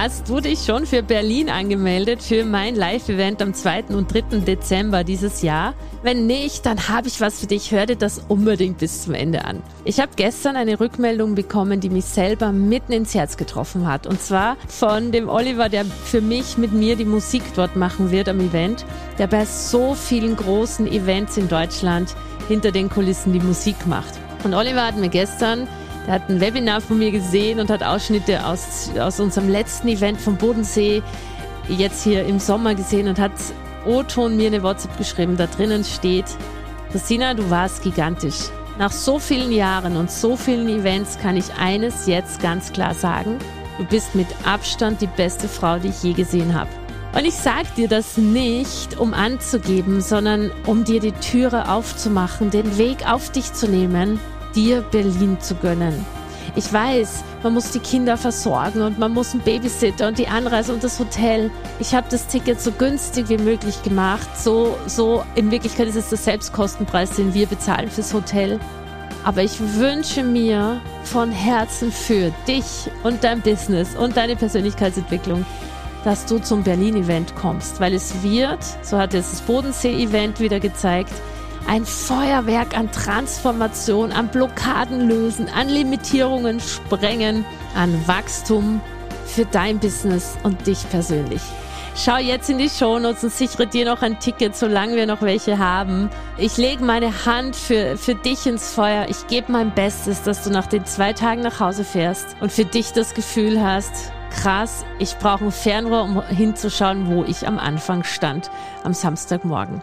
Hast du dich schon für Berlin angemeldet für mein Live-Event am 2. und 3. Dezember dieses Jahr? Wenn nicht, dann habe ich was für dich. Hör dir das unbedingt bis zum Ende an. Ich habe gestern eine Rückmeldung bekommen, die mich selber mitten ins Herz getroffen hat. Und zwar von dem Oliver, der für mich mit mir die Musik dort machen wird am Event, der bei so vielen großen Events in Deutschland hinter den Kulissen die Musik macht. Und Oliver hat mir gestern er hat ein Webinar von mir gesehen und hat Ausschnitte aus, aus unserem letzten Event vom Bodensee jetzt hier im Sommer gesehen und hat O-Ton mir eine WhatsApp geschrieben. Da drinnen steht, Christina, du warst gigantisch. Nach so vielen Jahren und so vielen Events kann ich eines jetzt ganz klar sagen. Du bist mit Abstand die beste Frau, die ich je gesehen habe. Und ich sag dir das nicht, um anzugeben, sondern um dir die Türe aufzumachen, den Weg auf dich zu nehmen dir Berlin zu gönnen. Ich weiß, man muss die Kinder versorgen und man muss einen Babysitter und die Anreise und das Hotel. Ich habe das Ticket so günstig wie möglich gemacht. So, so in Wirklichkeit ist es der Selbstkostenpreis, den wir bezahlen fürs Hotel. Aber ich wünsche mir von Herzen für dich und dein Business und deine Persönlichkeitsentwicklung, dass du zum Berlin-Event kommst, weil es wird, so hat es das Bodensee-Event wieder gezeigt, ein Feuerwerk an Transformation, an Blockaden lösen, an Limitierungen sprengen, an Wachstum für dein Business und dich persönlich. Schau jetzt in die Shownotes und sichere dir noch ein Ticket, solange wir noch welche haben. Ich lege meine Hand für, für dich ins Feuer. Ich gebe mein Bestes, dass du nach den zwei Tagen nach Hause fährst und für dich das Gefühl hast, krass, ich brauche ein Fernrohr, um hinzuschauen, wo ich am Anfang stand, am Samstagmorgen.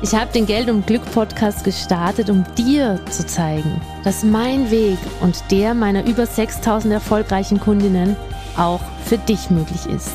Ich habe den Geld und Glück Podcast gestartet, um dir zu zeigen, dass mein Weg und der meiner über 6000 erfolgreichen Kundinnen auch für dich möglich ist.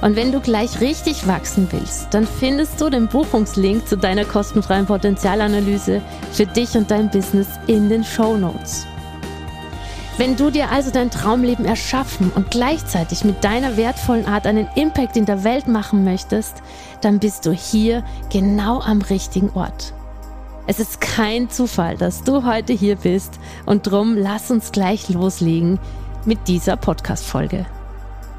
Und wenn du gleich richtig wachsen willst, dann findest du den Buchungslink zu deiner kostenfreien Potenzialanalyse für dich und dein Business in den Show Notes. Wenn du dir also dein Traumleben erschaffen und gleichzeitig mit deiner wertvollen Art einen Impact in der Welt machen möchtest, dann bist du hier genau am richtigen Ort. Es ist kein Zufall, dass du heute hier bist und drum lass uns gleich loslegen mit dieser Podcast-Folge.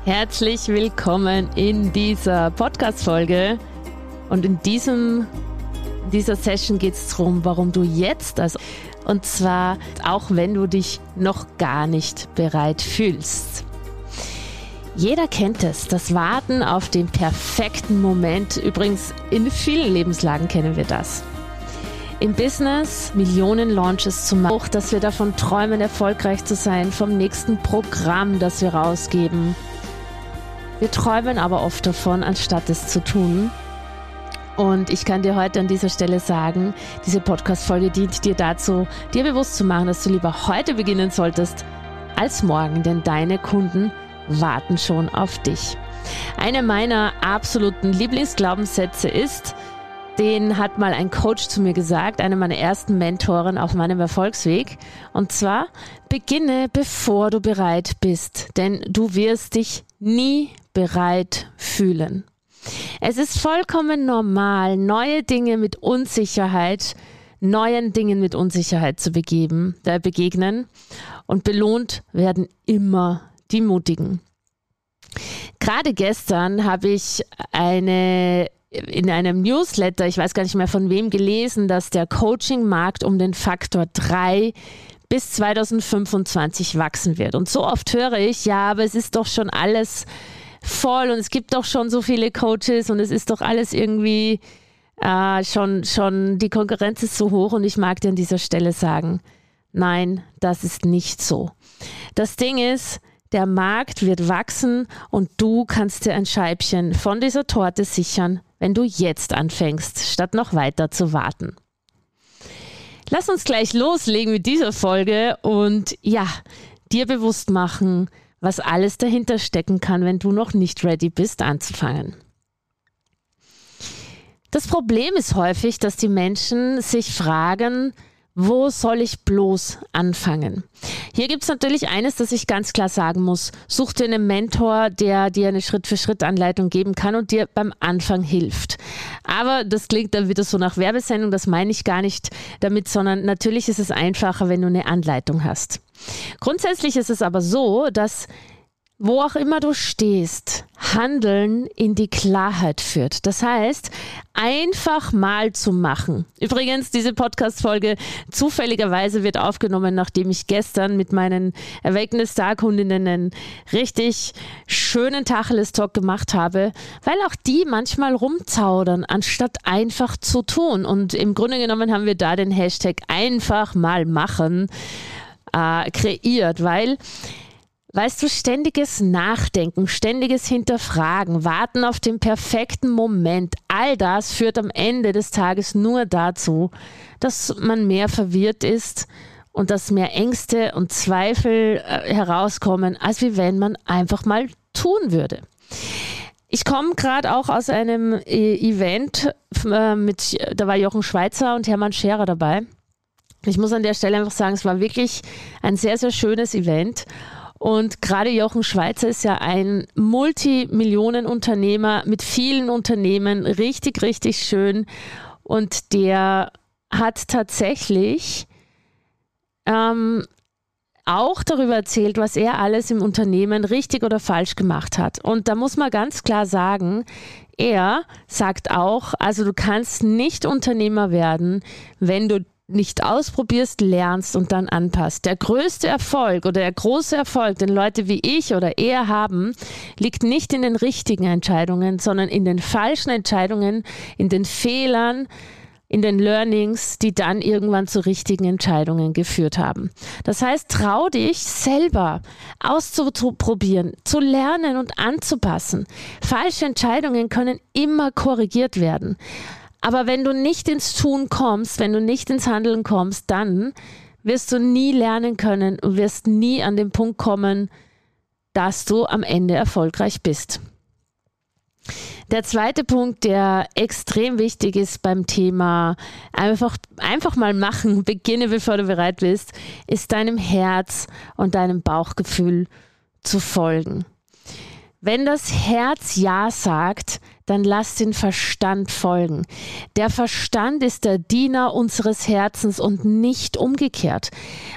Herzlich willkommen in dieser Podcast-Folge und in diesem dieser Session geht es darum, warum du jetzt, also und zwar auch wenn du dich noch gar nicht bereit fühlst. Jeder kennt es, das Warten auf den perfekten Moment. Übrigens, in vielen Lebenslagen kennen wir das. Im Business Millionen Launches zu machen, auch dass wir davon träumen, erfolgreich zu sein, vom nächsten Programm, das wir rausgeben. Wir träumen aber oft davon, anstatt es zu tun. Und ich kann dir heute an dieser Stelle sagen, diese Podcast-Folge dient dir dazu, dir bewusst zu machen, dass du lieber heute beginnen solltest als morgen, denn deine Kunden warten schon auf dich. Eine meiner absoluten Lieblingsglaubenssätze ist, den hat mal ein Coach zu mir gesagt, eine meiner ersten Mentoren auf meinem Erfolgsweg. Und zwar, beginne bevor du bereit bist, denn du wirst dich nie bereit fühlen. Es ist vollkommen normal, neue Dinge mit Unsicherheit, neuen Dingen mit Unsicherheit zu begeben, äh, begegnen. Und belohnt werden immer die Mutigen. Gerade gestern habe ich eine in einem Newsletter, ich weiß gar nicht mehr von wem gelesen, dass der Coaching-Markt um den Faktor 3 bis 2025 wachsen wird. Und so oft höre ich, ja, aber es ist doch schon alles voll und es gibt doch schon so viele Coaches und es ist doch alles irgendwie äh, schon, schon, die Konkurrenz ist so hoch und ich mag dir an dieser Stelle sagen, nein, das ist nicht so. Das Ding ist, der Markt wird wachsen und du kannst dir ein Scheibchen von dieser Torte sichern, wenn du jetzt anfängst, statt noch weiter zu warten. Lass uns gleich loslegen mit dieser Folge und ja, dir bewusst machen, was alles dahinter stecken kann, wenn du noch nicht ready bist anzufangen. Das Problem ist häufig, dass die Menschen sich fragen, wo soll ich bloß anfangen? Hier gibt es natürlich eines, das ich ganz klar sagen muss. Such dir einen Mentor, der dir eine Schritt-für-Schritt-Anleitung geben kann und dir beim Anfang hilft. Aber das klingt dann wieder so nach Werbesendung, das meine ich gar nicht damit, sondern natürlich ist es einfacher, wenn du eine Anleitung hast. Grundsätzlich ist es aber so, dass wo auch immer du stehst, Handeln in die Klarheit führt. Das heißt, einfach mal zu machen. Übrigens, diese Podcast-Folge zufälligerweise wird aufgenommen, nachdem ich gestern mit meinen Awakeness Star Kundinnen einen richtig schönen Tacheles-Talk gemacht habe, weil auch die manchmal rumzaudern, anstatt einfach zu tun. Und im Grunde genommen haben wir da den Hashtag einfach mal machen äh, kreiert, weil Weißt du, ständiges Nachdenken, ständiges Hinterfragen, Warten auf den perfekten Moment, all das führt am Ende des Tages nur dazu, dass man mehr verwirrt ist und dass mehr Ängste und Zweifel äh, herauskommen, als wie wenn man einfach mal tun würde. Ich komme gerade auch aus einem äh, Event äh, mit, da war Jochen Schweizer und Hermann Scherer dabei. Ich muss an der Stelle einfach sagen, es war wirklich ein sehr, sehr schönes Event. Und gerade Jochen Schweizer ist ja ein Multimillionenunternehmer mit vielen Unternehmen, richtig, richtig schön. Und der hat tatsächlich ähm, auch darüber erzählt, was er alles im Unternehmen richtig oder falsch gemacht hat. Und da muss man ganz klar sagen, er sagt auch, also du kannst nicht Unternehmer werden, wenn du nicht ausprobierst, lernst und dann anpasst. Der größte Erfolg oder der große Erfolg, den Leute wie ich oder er haben, liegt nicht in den richtigen Entscheidungen, sondern in den falschen Entscheidungen, in den Fehlern, in den Learnings, die dann irgendwann zu richtigen Entscheidungen geführt haben. Das heißt, trau dich selber auszuprobieren, zu lernen und anzupassen. Falsche Entscheidungen können immer korrigiert werden. Aber wenn du nicht ins Tun kommst, wenn du nicht ins Handeln kommst, dann wirst du nie lernen können und wirst nie an den Punkt kommen, dass du am Ende erfolgreich bist. Der zweite Punkt, der extrem wichtig ist beim Thema einfach, einfach mal machen, beginne bevor du bereit bist, ist deinem Herz und deinem Bauchgefühl zu folgen. Wenn das Herz Ja sagt, dann lass den Verstand folgen. Der Verstand ist der Diener unseres Herzens und nicht umgekehrt.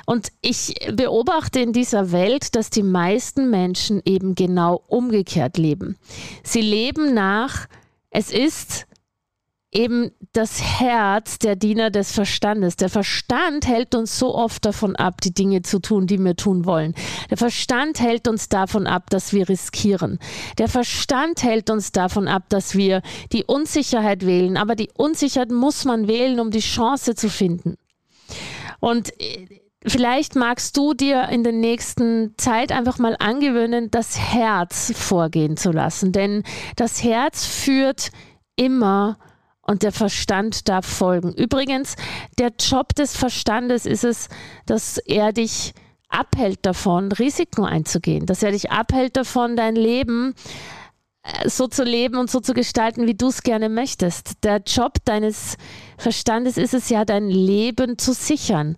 Und ich beobachte in dieser Welt, dass die meisten Menschen eben genau umgekehrt leben. Sie leben nach, es ist eben das Herz der Diener des Verstandes. Der Verstand hält uns so oft davon ab, die Dinge zu tun, die wir tun wollen. Der Verstand hält uns davon ab, dass wir riskieren. Der Verstand hält uns davon ab, dass wir die Unsicherheit wählen. Aber die Unsicherheit muss man wählen, um die Chance zu finden. Und äh, Vielleicht magst du dir in der nächsten Zeit einfach mal angewöhnen, das Herz vorgehen zu lassen. Denn das Herz führt immer und der Verstand darf folgen. Übrigens, der Job des Verstandes ist es, dass er dich abhält davon, Risiken einzugehen, dass er dich abhält davon, dein Leben äh, so zu leben und so zu gestalten, wie du es gerne möchtest. Der Job deines Verstandes ist es ja, dein Leben zu sichern.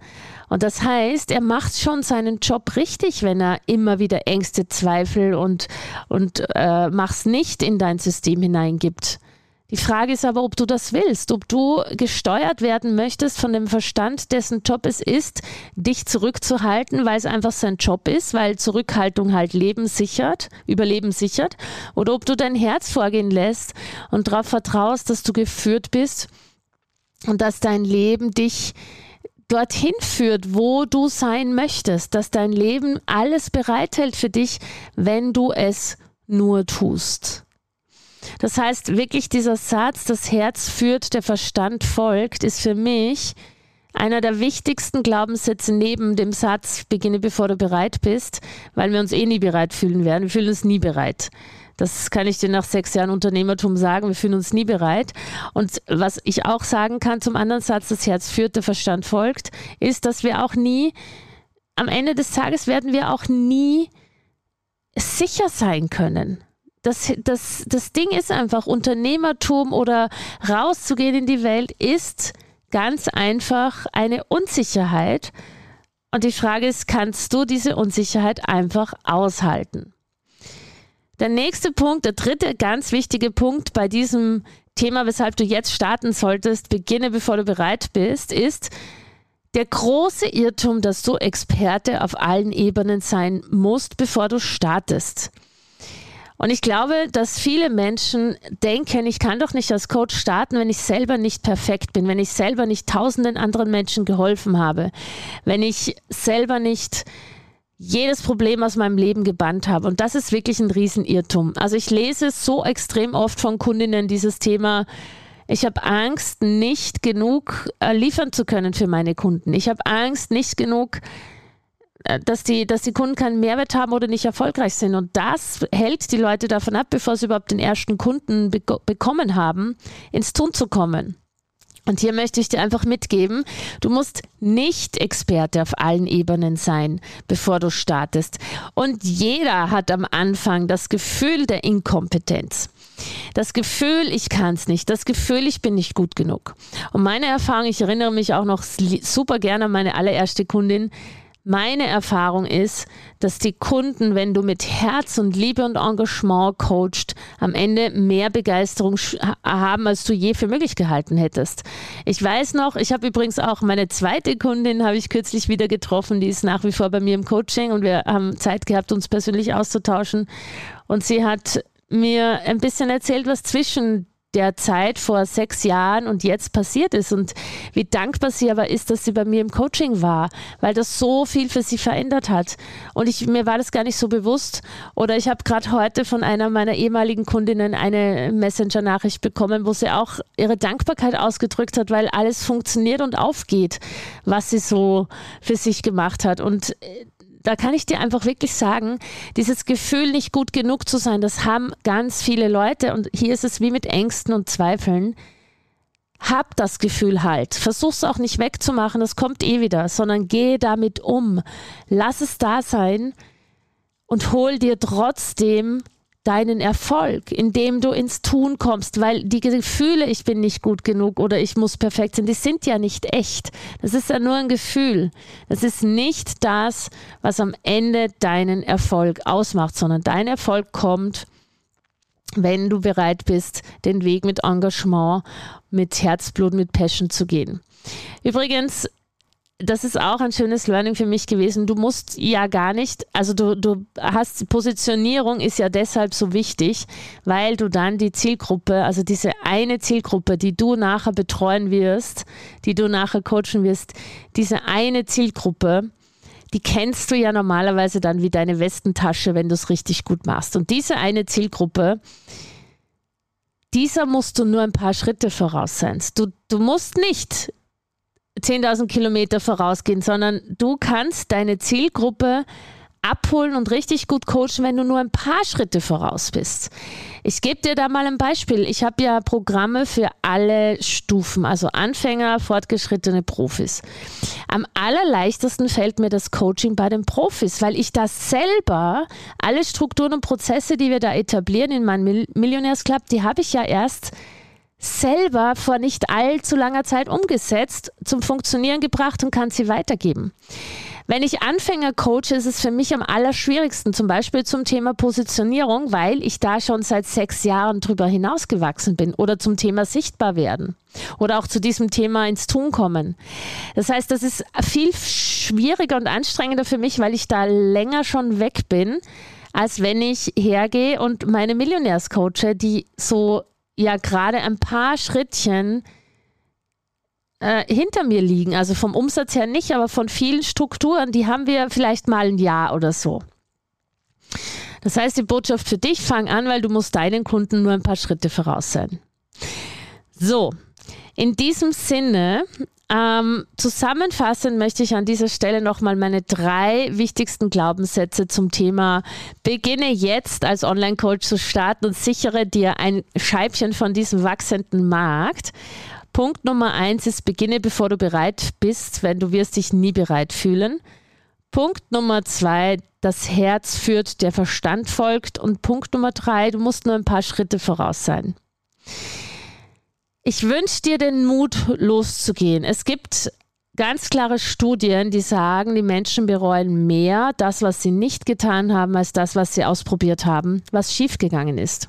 Und das heißt, er macht schon seinen Job richtig, wenn er immer wieder Ängste, Zweifel und, und äh, mach's nicht in dein System hineingibt. Die Frage ist aber, ob du das willst, ob du gesteuert werden möchtest von dem Verstand, dessen Job es ist, dich zurückzuhalten, weil es einfach sein Job ist, weil Zurückhaltung halt Leben sichert, Überleben sichert, oder ob du dein Herz vorgehen lässt und darauf vertraust, dass du geführt bist und dass dein Leben dich dorthin führt, wo du sein möchtest, dass dein Leben alles bereithält für dich, wenn du es nur tust. Das heißt, wirklich dieser Satz, das Herz führt, der Verstand folgt, ist für mich einer der wichtigsten Glaubenssätze neben dem Satz, beginne bevor du bereit bist, weil wir uns eh nie bereit fühlen werden. Wir fühlen uns nie bereit. Das kann ich dir nach sechs Jahren Unternehmertum sagen. Wir fühlen uns nie bereit. Und was ich auch sagen kann zum anderen Satz, das Herz führt, der Verstand folgt, ist, dass wir auch nie, am Ende des Tages werden wir auch nie sicher sein können. Das, das, das Ding ist einfach, Unternehmertum oder rauszugehen in die Welt ist ganz einfach eine Unsicherheit. Und die Frage ist, kannst du diese Unsicherheit einfach aushalten? Der nächste Punkt, der dritte ganz wichtige Punkt bei diesem Thema, weshalb du jetzt starten solltest, beginne bevor du bereit bist, ist der große Irrtum, dass du Experte auf allen Ebenen sein musst, bevor du startest. Und ich glaube, dass viele Menschen denken, ich kann doch nicht als Coach starten, wenn ich selber nicht perfekt bin, wenn ich selber nicht tausenden anderen Menschen geholfen habe, wenn ich selber nicht jedes Problem aus meinem Leben gebannt habe. Und das ist wirklich ein Riesenirrtum. Also ich lese so extrem oft von Kundinnen dieses Thema, ich habe Angst, nicht genug äh, liefern zu können für meine Kunden. Ich habe Angst, nicht genug, dass, die, dass die Kunden keinen Mehrwert haben oder nicht erfolgreich sind. Und das hält die Leute davon ab, bevor sie überhaupt den ersten Kunden be bekommen haben, ins Tun zu kommen. Und hier möchte ich dir einfach mitgeben, du musst nicht Experte auf allen Ebenen sein, bevor du startest. Und jeder hat am Anfang das Gefühl der Inkompetenz. Das Gefühl, ich kann es nicht. Das Gefühl, ich bin nicht gut genug. Und meine Erfahrung, ich erinnere mich auch noch super gerne an meine allererste Kundin, meine Erfahrung ist, dass die Kunden, wenn du mit Herz und Liebe und Engagement coachst, am Ende mehr Begeisterung haben, als du je für möglich gehalten hättest. Ich weiß noch, ich habe übrigens auch meine zweite Kundin, habe ich kürzlich wieder getroffen, die ist nach wie vor bei mir im Coaching und wir haben Zeit gehabt, uns persönlich auszutauschen. Und sie hat mir ein bisschen erzählt, was zwischen der Zeit vor sechs Jahren und jetzt passiert ist und wie dankbar sie aber ist, dass sie bei mir im Coaching war, weil das so viel für sie verändert hat. Und ich, mir war das gar nicht so bewusst. Oder ich habe gerade heute von einer meiner ehemaligen Kundinnen eine Messenger-Nachricht bekommen, wo sie auch ihre Dankbarkeit ausgedrückt hat, weil alles funktioniert und aufgeht, was sie so für sich gemacht hat. Und äh, da kann ich dir einfach wirklich sagen, dieses Gefühl, nicht gut genug zu sein, das haben ganz viele Leute. Und hier ist es wie mit Ängsten und Zweifeln. Hab das Gefühl halt. Versuch's auch nicht wegzumachen, das kommt eh wieder, sondern geh damit um. Lass es da sein und hol dir trotzdem deinen Erfolg, indem du ins Tun kommst, weil die Gefühle, ich bin nicht gut genug oder ich muss perfekt sein, die sind ja nicht echt. Das ist ja nur ein Gefühl. Das ist nicht das, was am Ende deinen Erfolg ausmacht, sondern dein Erfolg kommt, wenn du bereit bist, den Weg mit Engagement, mit Herzblut, mit Passion zu gehen. Übrigens, das ist auch ein schönes Learning für mich gewesen. Du musst ja gar nicht, also du, du hast, Positionierung ist ja deshalb so wichtig, weil du dann die Zielgruppe, also diese eine Zielgruppe, die du nachher betreuen wirst, die du nachher coachen wirst, diese eine Zielgruppe, die kennst du ja normalerweise dann wie deine Westentasche, wenn du es richtig gut machst. Und diese eine Zielgruppe, dieser musst du nur ein paar Schritte voraus sein. Du, du musst nicht 10.000 Kilometer vorausgehen, sondern du kannst deine Zielgruppe abholen und richtig gut coachen, wenn du nur ein paar Schritte voraus bist. Ich gebe dir da mal ein Beispiel. Ich habe ja Programme für alle Stufen, also Anfänger, fortgeschrittene Profis. Am allerleichtesten fällt mir das Coaching bei den Profis, weil ich da selber alle Strukturen und Prozesse, die wir da etablieren in meinem Millionärsclub, die habe ich ja erst selber vor nicht allzu langer Zeit umgesetzt, zum Funktionieren gebracht und kann sie weitergeben. Wenn ich Anfänger coache, ist es für mich am allerschwierigsten, zum Beispiel zum Thema Positionierung, weil ich da schon seit sechs Jahren drüber hinausgewachsen bin oder zum Thema sichtbar werden oder auch zu diesem Thema ins Tun kommen. Das heißt, das ist viel schwieriger und anstrengender für mich, weil ich da länger schon weg bin, als wenn ich hergehe und meine Millionärscoache, die so ja gerade ein paar Schrittchen äh, hinter mir liegen. Also vom Umsatz her nicht, aber von vielen Strukturen, die haben wir vielleicht mal ein Jahr oder so. Das heißt, die Botschaft für dich, fang an, weil du musst deinen Kunden nur ein paar Schritte voraus sein. So, in diesem Sinne, ähm, zusammenfassend möchte ich an dieser Stelle nochmal meine drei wichtigsten Glaubenssätze zum Thema Beginne jetzt als Online-Coach zu starten und sichere dir ein Scheibchen von diesem wachsenden Markt. Punkt Nummer eins ist, beginne bevor du bereit bist, wenn du wirst dich nie bereit fühlen. Punkt Nummer zwei, das Herz führt, der Verstand folgt. Und Punkt Nummer drei, du musst nur ein paar Schritte voraus sein. Ich wünsche dir den Mut, loszugehen. Es gibt ganz klare Studien, die sagen, die Menschen bereuen mehr das, was sie nicht getan haben, als das, was sie ausprobiert haben, was schiefgegangen ist.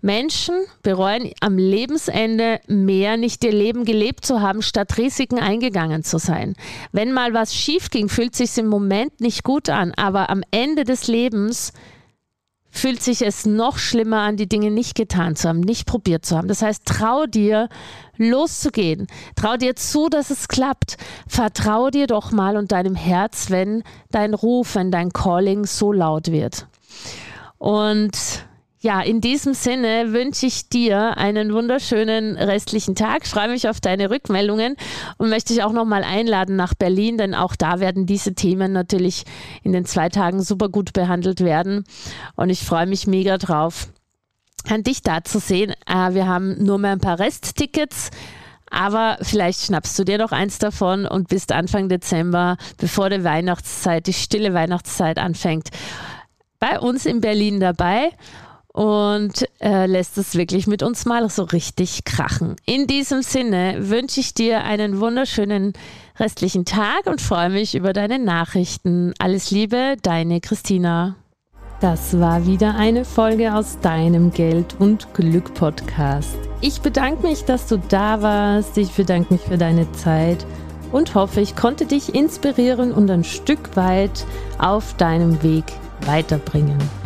Menschen bereuen am Lebensende mehr, nicht ihr Leben gelebt zu haben, statt Risiken eingegangen zu sein. Wenn mal was schief ging, fühlt sich im Moment nicht gut an, aber am Ende des Lebens fühlt sich es noch schlimmer an, die Dinge nicht getan zu haben, nicht probiert zu haben. Das heißt, trau dir, loszugehen. Trau dir zu, dass es klappt. Vertrau dir doch mal und deinem Herz, wenn dein Ruf, wenn dein Calling so laut wird. Und ja, in diesem Sinne wünsche ich dir einen wunderschönen restlichen Tag. Ich freue mich auf deine Rückmeldungen und möchte dich auch nochmal einladen nach Berlin, denn auch da werden diese Themen natürlich in den zwei Tagen super gut behandelt werden. Und ich freue mich mega drauf, an dich da zu sehen. Äh, wir haben nur mehr ein paar Resttickets. Aber vielleicht schnappst du dir noch eins davon und bist Anfang Dezember, bevor die Weihnachtszeit, die stille Weihnachtszeit anfängt, bei uns in Berlin dabei und äh, lässt es wirklich mit uns mal so richtig krachen. In diesem Sinne wünsche ich dir einen wunderschönen restlichen Tag und freue mich über deine Nachrichten. Alles Liebe, deine Christina. Das war wieder eine Folge aus deinem Geld und Glück Podcast. Ich bedanke mich, dass du da warst. Ich bedanke mich für deine Zeit und hoffe, ich konnte dich inspirieren und ein Stück weit auf deinem Weg weiterbringen.